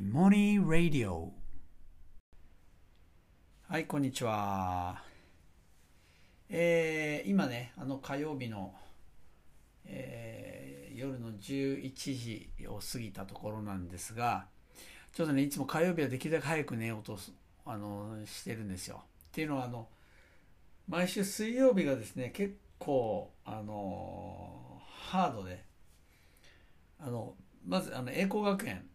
Imoni Radio はいこんにちは。えー、今ねあの火曜日の、えー、夜の11時を過ぎたところなんですがちょっとねいつも火曜日はできるだけ早く寝ようとあのしてるんですよ。っていうのはあの毎週水曜日がですね結構あのハードであのまずあの栄光学園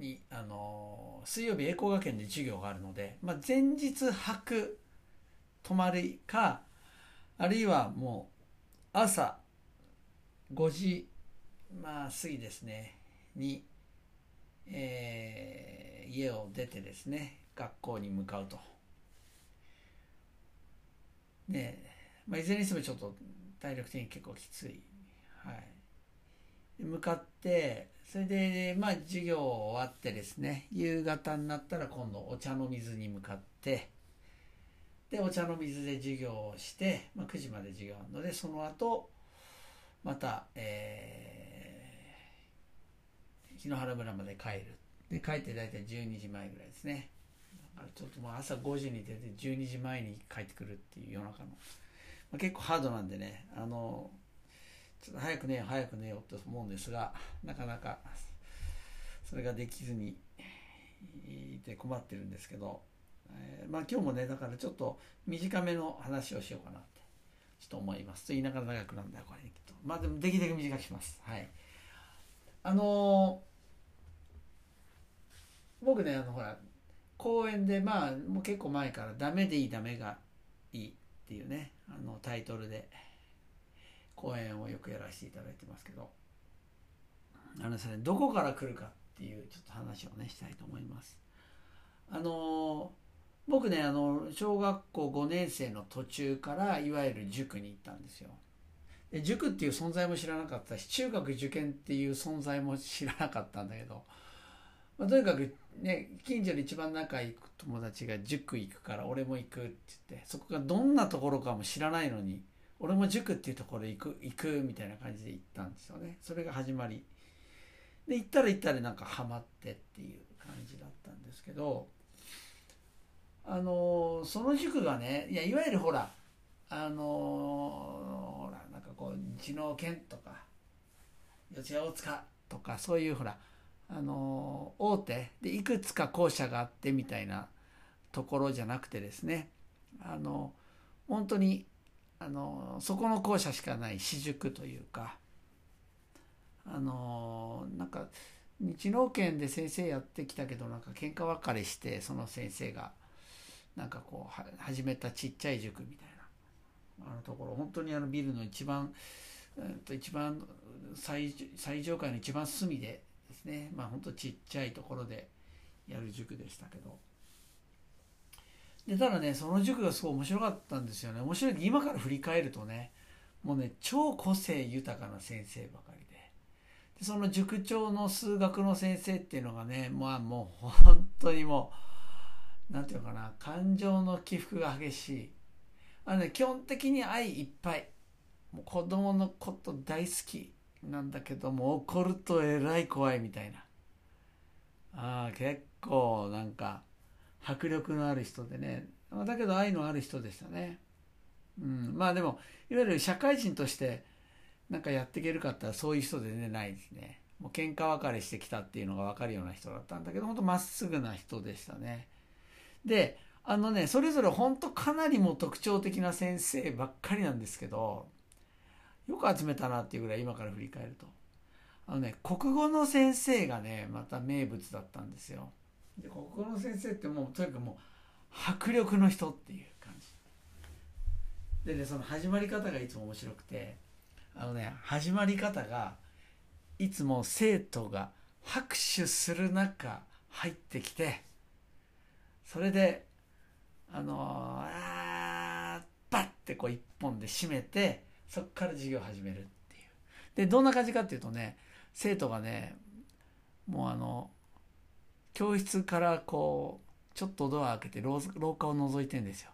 にあの水曜日栄光学園で授業があるので、まあ、前日泊泊まりかあるいはもう朝5時まあ過ぎですねに、えー、家を出てですね学校に向かうと。ねまあ、いずれにしてもちょっと体力的に結構きつい。はい、向かってそれでまあ授業終わってですね夕方になったら今度お茶の水に向かってでお茶の水で授業をして、まあ、9時まで授業あるのでその後また、えー、檜原村まで帰る。で帰って大体12時前ぐらいですね。ちょっともう朝5時に出て12時前に帰ってくるっていう夜中の、まあ、結構ハードなんでねあのちょっと早く寝よう早く寝ようと思うんですがなかなかそれができずにいて困ってるんですけど、えー、まあ今日もねだからちょっと短めの話をしようかなってちょっと思います。と言いながら長くなんだよこれきっと。まあでもできるだけ短くします。はい。あのー、僕ねあのほら公演でまあもう結構前から「ダメでいいダメがいい」っていうねあのタイトルで講演をよくやらせていただいてますけどあのですねどこから来るかっていうちょっと話をねしたいと思います。あの僕ねあの小学校5年生の途中からいわゆる塾に行ったんですよ。で塾っていう存在も知らなかったし中学受験っていう存在も知らなかったんだけど、まあ、とにかくね近所で一番仲いい友達が塾行くから俺も行くって言ってそこがどんなところかも知らないのに俺も塾っていうところ行く行くみたいな感じで行ったんですよね。それが始まり。で行ったら行ったらなんかハマってっていう感じだったんですけどあのその塾がねいやいわゆるほらあのほらなんかこう知能研とか四谷大塚とかそういうほらあの大手でいくつか校舎があってみたいなところじゃなくてですねあの本当にあのそこの校舎しかない私塾というかあのなんか日農研で先生やってきたけどなんか喧嘩別れしてその先生がなんかこう始めたちっちゃい塾みたいなあのところ本当にあのビルの一番、えっと、一番最最上階の一番隅でですねまあ本当ちっちゃいところでやる塾でしたけど。でただねその塾がすごい面白かったんですよね。面白い今から振り返るとねもうね超個性豊かな先生ばかりで。でその塾長の数学の先生っていうのがねまあもう本当にもう何て言うのかな感情の起伏が激しい。あの、ね、基本的に愛いっぱい。もう子供のこと大好きなんだけども怒るとえらい怖いみたいな。ああ結構なんか迫力のある人でね。だけど愛のある人でしたね、うん、まあでもいわゆる社会人としてなんかやっていけるかってらそういう人でねないですね。もう喧嘩別れしてきたっていうのが分かるような人だったんだけど本当まっすぐな人でしたね。であのねそれぞれ本当かなりも特徴的な先生ばっかりなんですけどよく集めたなっていうぐらい今から振り返ると。あのね国語の先生がねまた名物だったんですよ。で国語の先生ってもうとにかくもう迫力の人っていう感じ。でねその始まり方がいつも面白くてあのね始まり方がいつも生徒が拍手する中入ってきてそれであのー、あバッてこう一本で締めてそっから授業始めるっていう。でどんな感じかっていうとね生徒がねもうあの教室からこうちょっとドア開けて廊下を覗いてんですよ。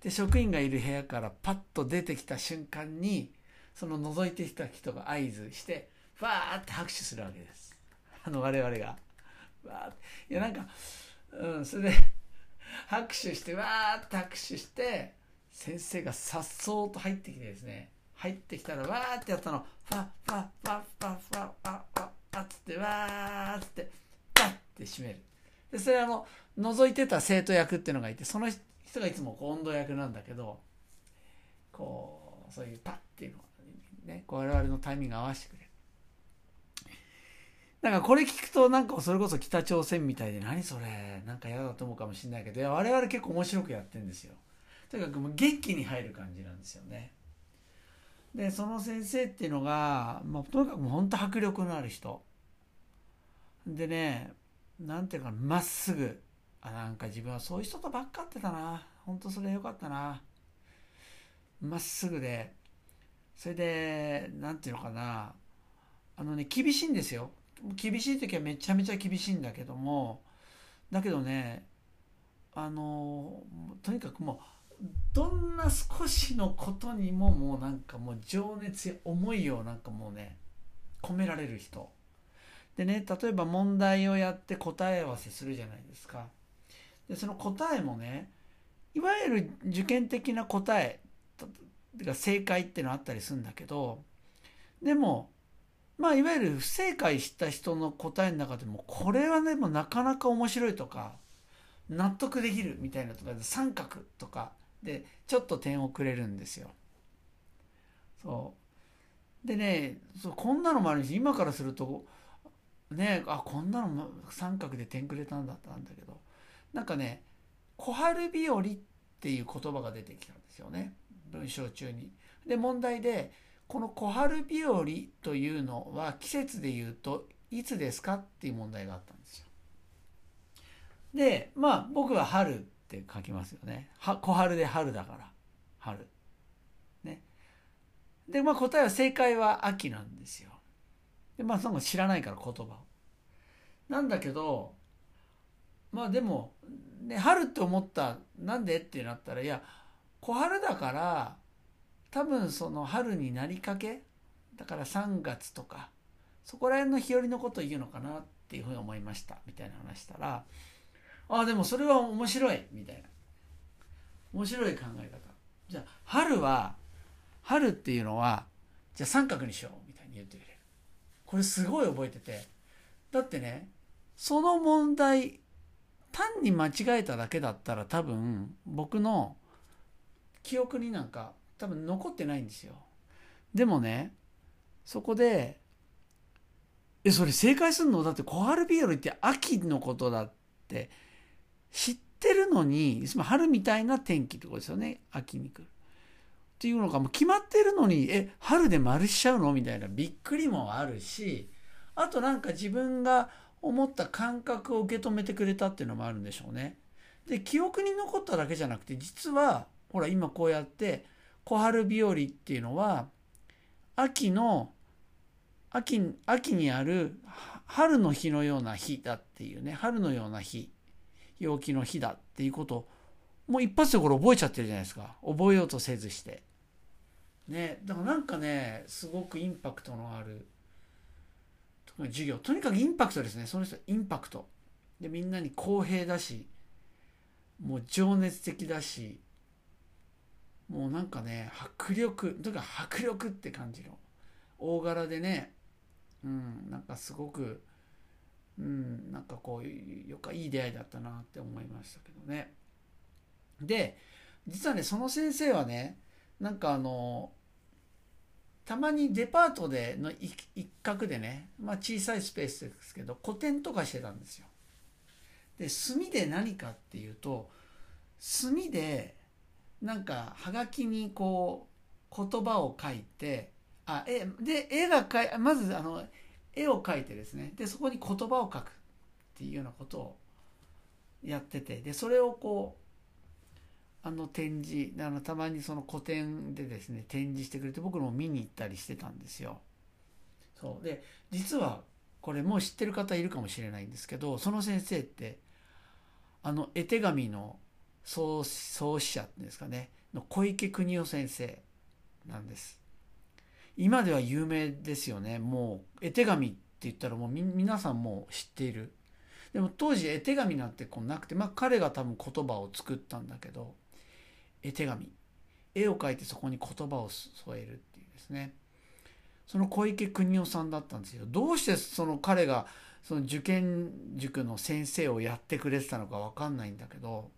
で職員がいる部屋からパッと出てきた瞬間にその覗いてきた人が合図してファーって拍手するわけです。あの我々が。わーいやなんかうんそれで拍手してわーって拍手して先生がさっそうと入ってきてですね。入ってきたらわーってやったの。ファッファッファッファッファッファッファッファっつってわーっつって。パッって閉める。でそれあの覗いてた生徒役っていうのがいてその人がいつもこう温度役なんだけどこうそういうパッっていうのをね我々のタイミング合わせてくれる。なんかこれ聞くとなんかそれこそ北朝鮮みたいで何それなんか嫌だと思うかもしれないけどいや我々結構面白くやってるんですよ。とにかくもう元気に入る感じなんですよね。でその先生っていうのが、まあ、とにかくもう本当迫力のある人。でねなんていうかまっすぐ。あなんか自分はそういう人とばっかってたな。本当それよかったな。まっすぐで。それでなんていうのかな。あのね厳しいんですよ。厳しい時はめちゃめちゃ厳しいんだけども。だけどねあのとにかくもうどんな少しのことにももうなんかもう情熱や思いをなんかもうね込められる人。でね例えば問題をやって答え合わせするじゃないですかでその答えもねいわゆる受験的な答えが正解っていうのあったりするんだけどでもまあいわゆる不正解した人の答えの中でもこれはねもうなかなか面白いとか納得できるみたいなとかで三角とかでちょっと点をくれるんですよ。そうでねそうこんなのもあるし今からするとねあこんなの三角で点くれたんだったんだけどなんかね「小春日和」っていう言葉が出てきたんですよね文章中に。で問題でこの小春日和というのは季節で言うといつですかっていう問題があったんですよ。でまあ僕は春って書きますよね。は小春で春だから春。ね。でまあ答えは正解は秋なんですよ。でまあその知らないから言葉を。なんだけどまあでも、ね、春って思ったなんでってなったらいや小春だから多分その春になりかけだから3月とかそこら辺の日和のことを言うのかなっていうふうに思いましたみたいな話したらああでもそれは面白いみたいな。面白い考え方。じゃあ春は春っていうのはじゃあ三角にしようみたいに言ってくれこれすごい覚えてて。だってねその問題単に間違えただけだったら多分僕の記憶になんか多分残ってないんですよ。でもねそこでえそれ正解するの？だって小春日和って秋のことだって知ってるのにいつも春みたいな天気ってことですよね秋に来る。っていうのがもう決まってるのにえ春で丸しちゃうの？みたいな。びっくりもあるしあとなんか自分が思った感覚を受け止めてくれたっていうのもあるんでしょうね。で記憶に残っただけじゃなくて実はほら今こうやって小春日和っていうのは秋の秋秋にある春の日のような日だっていうね。春のような日。陽気の日だっていうことをもう一発でこれ覚えちゃってるじゃないですか。覚えようとせずして。ねだからなんかねすごくインパクトのある授業。とにかくインパクトですね。その人インパクト。でみんなに公平だしもう情熱的だしもうなんかね迫力というか迫力って感じの大柄でねうんなんかすごくうんなんかこうよかいい出会いだったなって思いましたけどね。で実はねその先生はねなんかあのたまにデパートでの一角でね、まあ、小さいスペースですけど個展とかしてたんですよ。で墨で何かっていうと墨でなんかはがきにこう言葉を書いてあえで絵がかいまずあの絵を描いてですねでそこに言葉を書くっていうようなことをやっててでそれをこうあの展示あのたまにその個展でですね展示してくれて僕も見に行ったりしてたんですよ。そうで実はこれもう知ってる方いるかもしれないんですけどその先生ってあの絵手紙の創創始者っていうんですかねの小池邦夫先生なんです。今では有名ですよねもう絵手紙って言ったらもう皆さんもう知っている。でも当時絵手紙なんてこうなくてまあ彼が多分言葉を作ったんだけど絵手紙。絵を描いてそこに言葉を添えるっていうですね。その小池邦夫さんだったんですよ。どうしてその彼がその受験塾の先生をやってくれてたのか分かんないんだけど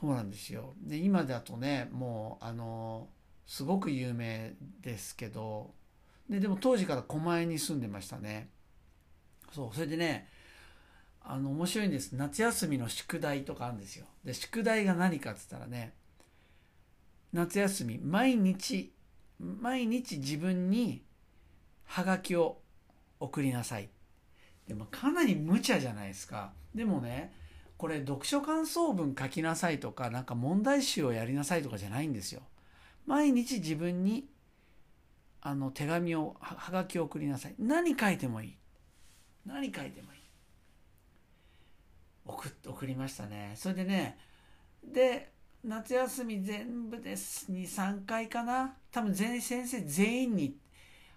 そうなんですよ。で今だとねもうあのすごく有名ですけどででも当時から狛江に住んでましたね。そうそれでねあの面白いんです。夏休みの宿題とかあるんですよ。で宿題が何かっつったらね夏休み毎日毎日自分にハガキを送りなさい。でもかなり無茶じゃないですか。でもねこれ読書感想文書きなさいとかなんか問題集をやりなさいとかじゃないんですよ。毎日自分にあの手紙をはがきを送りなさい。何書いてもいい。何書いてもいい。送送りましたね。それでねで夏休み全部です23回かな。多分全先生全員に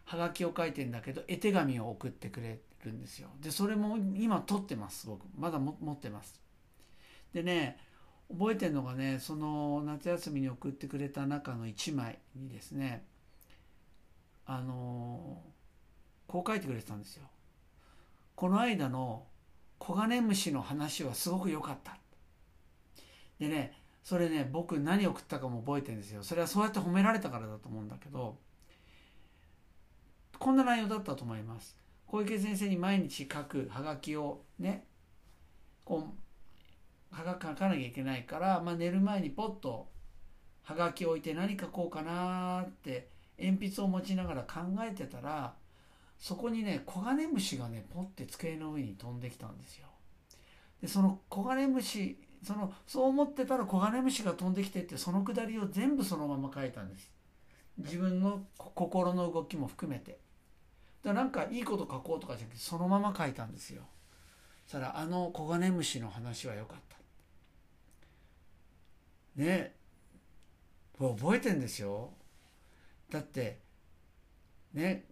はがきを書いてんだけど絵手紙を送ってくれるんですよ。でそれも今取ってます僕。まだ持ってます。でね覚えてるのがねその夏休みに送ってくれた中の1枚にですねあのこう書いてくれてたんですよ。この間のコガネムシの話はすごく良かった。でねそれね僕何送ったかも覚えてるんですよ。それはそうやって褒められたからだと思うんだけどこんな内容だったと思います。小池先生に毎日書くはがきをねこうはが書かなきゃいけないから、まあ、寝る前にポッとはがきを置いて何書こうかなって鉛筆を持ちながら考えてたらそこにねコガネムシがねポッて机の上に飛んできたんですよ。でそのコガネムシそのそう思ってたらコガネムシが飛んできてってそのくだりを全部そのまま書いたんです。自分の心の動きも含めて。だなんかいいこと書こうとかじゃなくてそのまま書いたんですよ。そしたらあのコガネムシの話は良かった。ね覚えてんですよ。だってね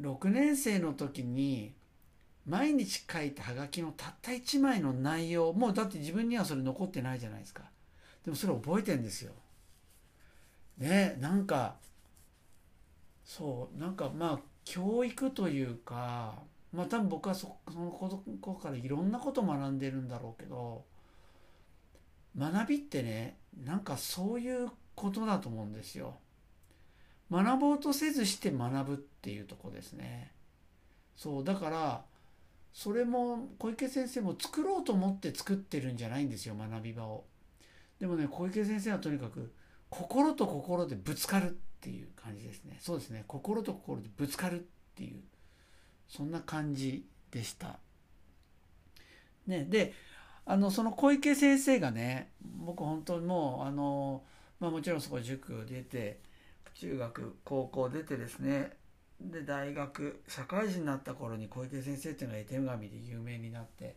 6年生の時に毎日書いたハガキのたった1枚の内容もうだって自分にはそれ残ってないじゃないですか。でもそれ覚えてんですよ。ねなんかそうなんかまあ教育というかまあ多分僕はそその子からいろんなこと学んでるんだろうけど学びってねなんかそういうことだと思うんですよ。学ぼうとせずして学ぶっていうとこですね。そうだからそれも小池先生も作ろうと思って作ってるんじゃないんですよ学び場を。でもね小池先生はとにかく心と心でぶつかるっていう感じですね。そうですね。心と心でぶつかるっていうそんな感じでした。ねであのその小池先生がね僕本当にもうあのまあもちろんそこ塾出て中学高校出てですねで大学社会人になった頃に小池先生っていうのが絵手紙で有名になって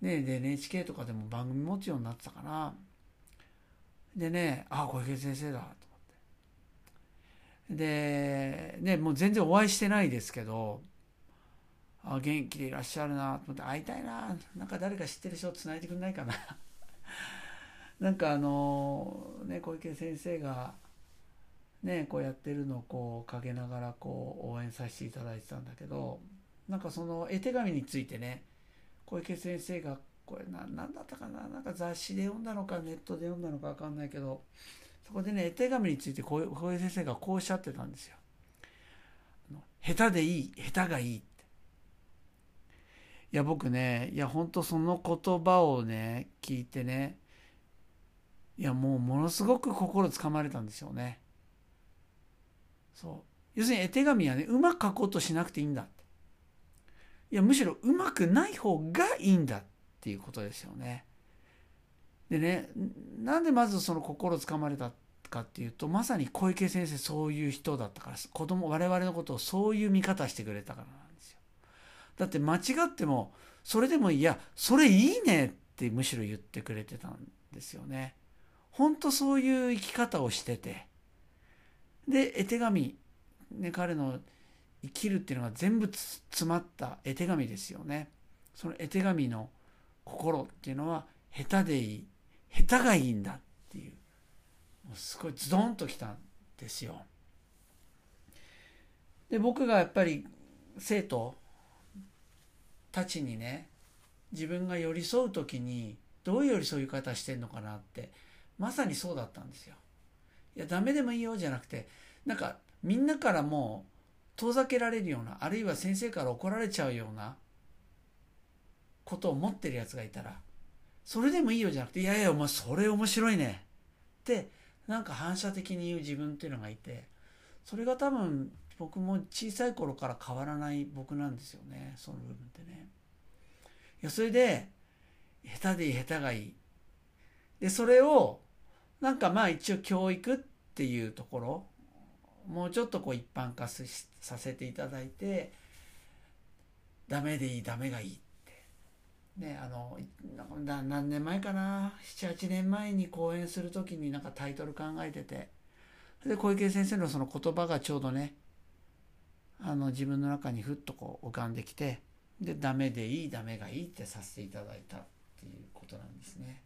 ねで NHK とかでも番組持つようになってたかなでねああ小池先生だと思って。でねもう全然お会いしてないですけどあ元気でいらっしゃるなと思って会いたいななんか誰か知ってる人つないでくんないかな。なんかあのね小池先生がね、こうやってるのをこうかけながらこう応援させていただいてたんだけどなんかその絵手紙についてね小池先生がこれ何だったかななんか雑誌で読んだのかネットで読んだのか分かんないけどそこでね絵手紙について小池先生がこうおっしゃってたんですよ。下手でいい下手がいいって。いや僕ねいや本当その言葉をね聞いてねいやもうものすごく心つかまれたんですよね。そう要するに絵手紙はねうまく書こうとしなくていいんだいやむしろうまくない方がいいんだっていうことですよね。でねなんでまずその心つかまれたかっていうとまさに小池先生そういう人だったから子供我々のことをそういう見方してくれたからなんですよ。だって間違ってもそれでもいやそれいいねってむしろ言ってくれてたんですよね。本当そういう生き方をしてて。で絵手紙、ね、彼の生きるっていうのが全部詰まった絵手紙ですよね。その絵手紙の心っていうのは下手でいい下手がいいんだっていうもうすごいズドンときたんですよ。で僕がやっぱり生徒たちにね自分が寄り添う時にどういう寄り添い方してんのかなってまさにそうだったんですよ。いやダメでもいいよじゃなくてなんかみんなからもう遠ざけられるようなあるいは先生から怒られちゃうようなことを持ってるやつがいたらそれでもいいよじゃなくていやいやお前それ面白いねってなんか反射的に言う自分っていうのがいてそれが多分僕も小さい頃から変わらない僕なんですよねその部分ってね。いやそれで下手でいい下手がいい。でそれをなんかまあ一応教育っていうところもうちょっとこう一般化させていただいてダメでいいダメがいいって。ねあの何年前かな？78年前に講演する時になんかタイトル考えてて。で小池先生のその言葉がちょうどねあの自分の中にふっとこう浮かんできてでダメでいいダメがいいってさせていただいたっていうことなんですね。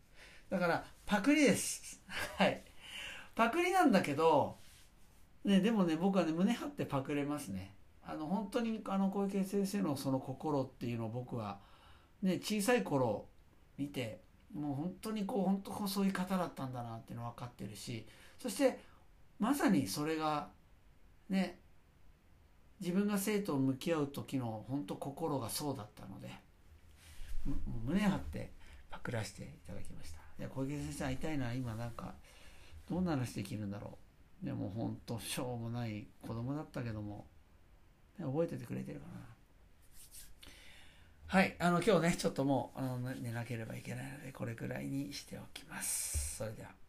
だからパクリです。はい。パクリなんだけどね、でもね僕はね胸張ってパクれますね。あの本当にあの小池先生のその心っていうのを僕はね小さい頃見てもう本当にこう本当細い方だったんだなっていうの分かってるしそしてまさにそれがね自分が生徒を向き合う時の本当心がそうだったので胸張ってパクらせていただきました。いや小池先生会いたいな今なんかどんな話できるんだろうでもほんとしょうもない子供だったけども、覚えててくれてるかな。はい、あの今日ね、ちょっともうあの寝なければいけないので、これくらいにしておきます。それでは。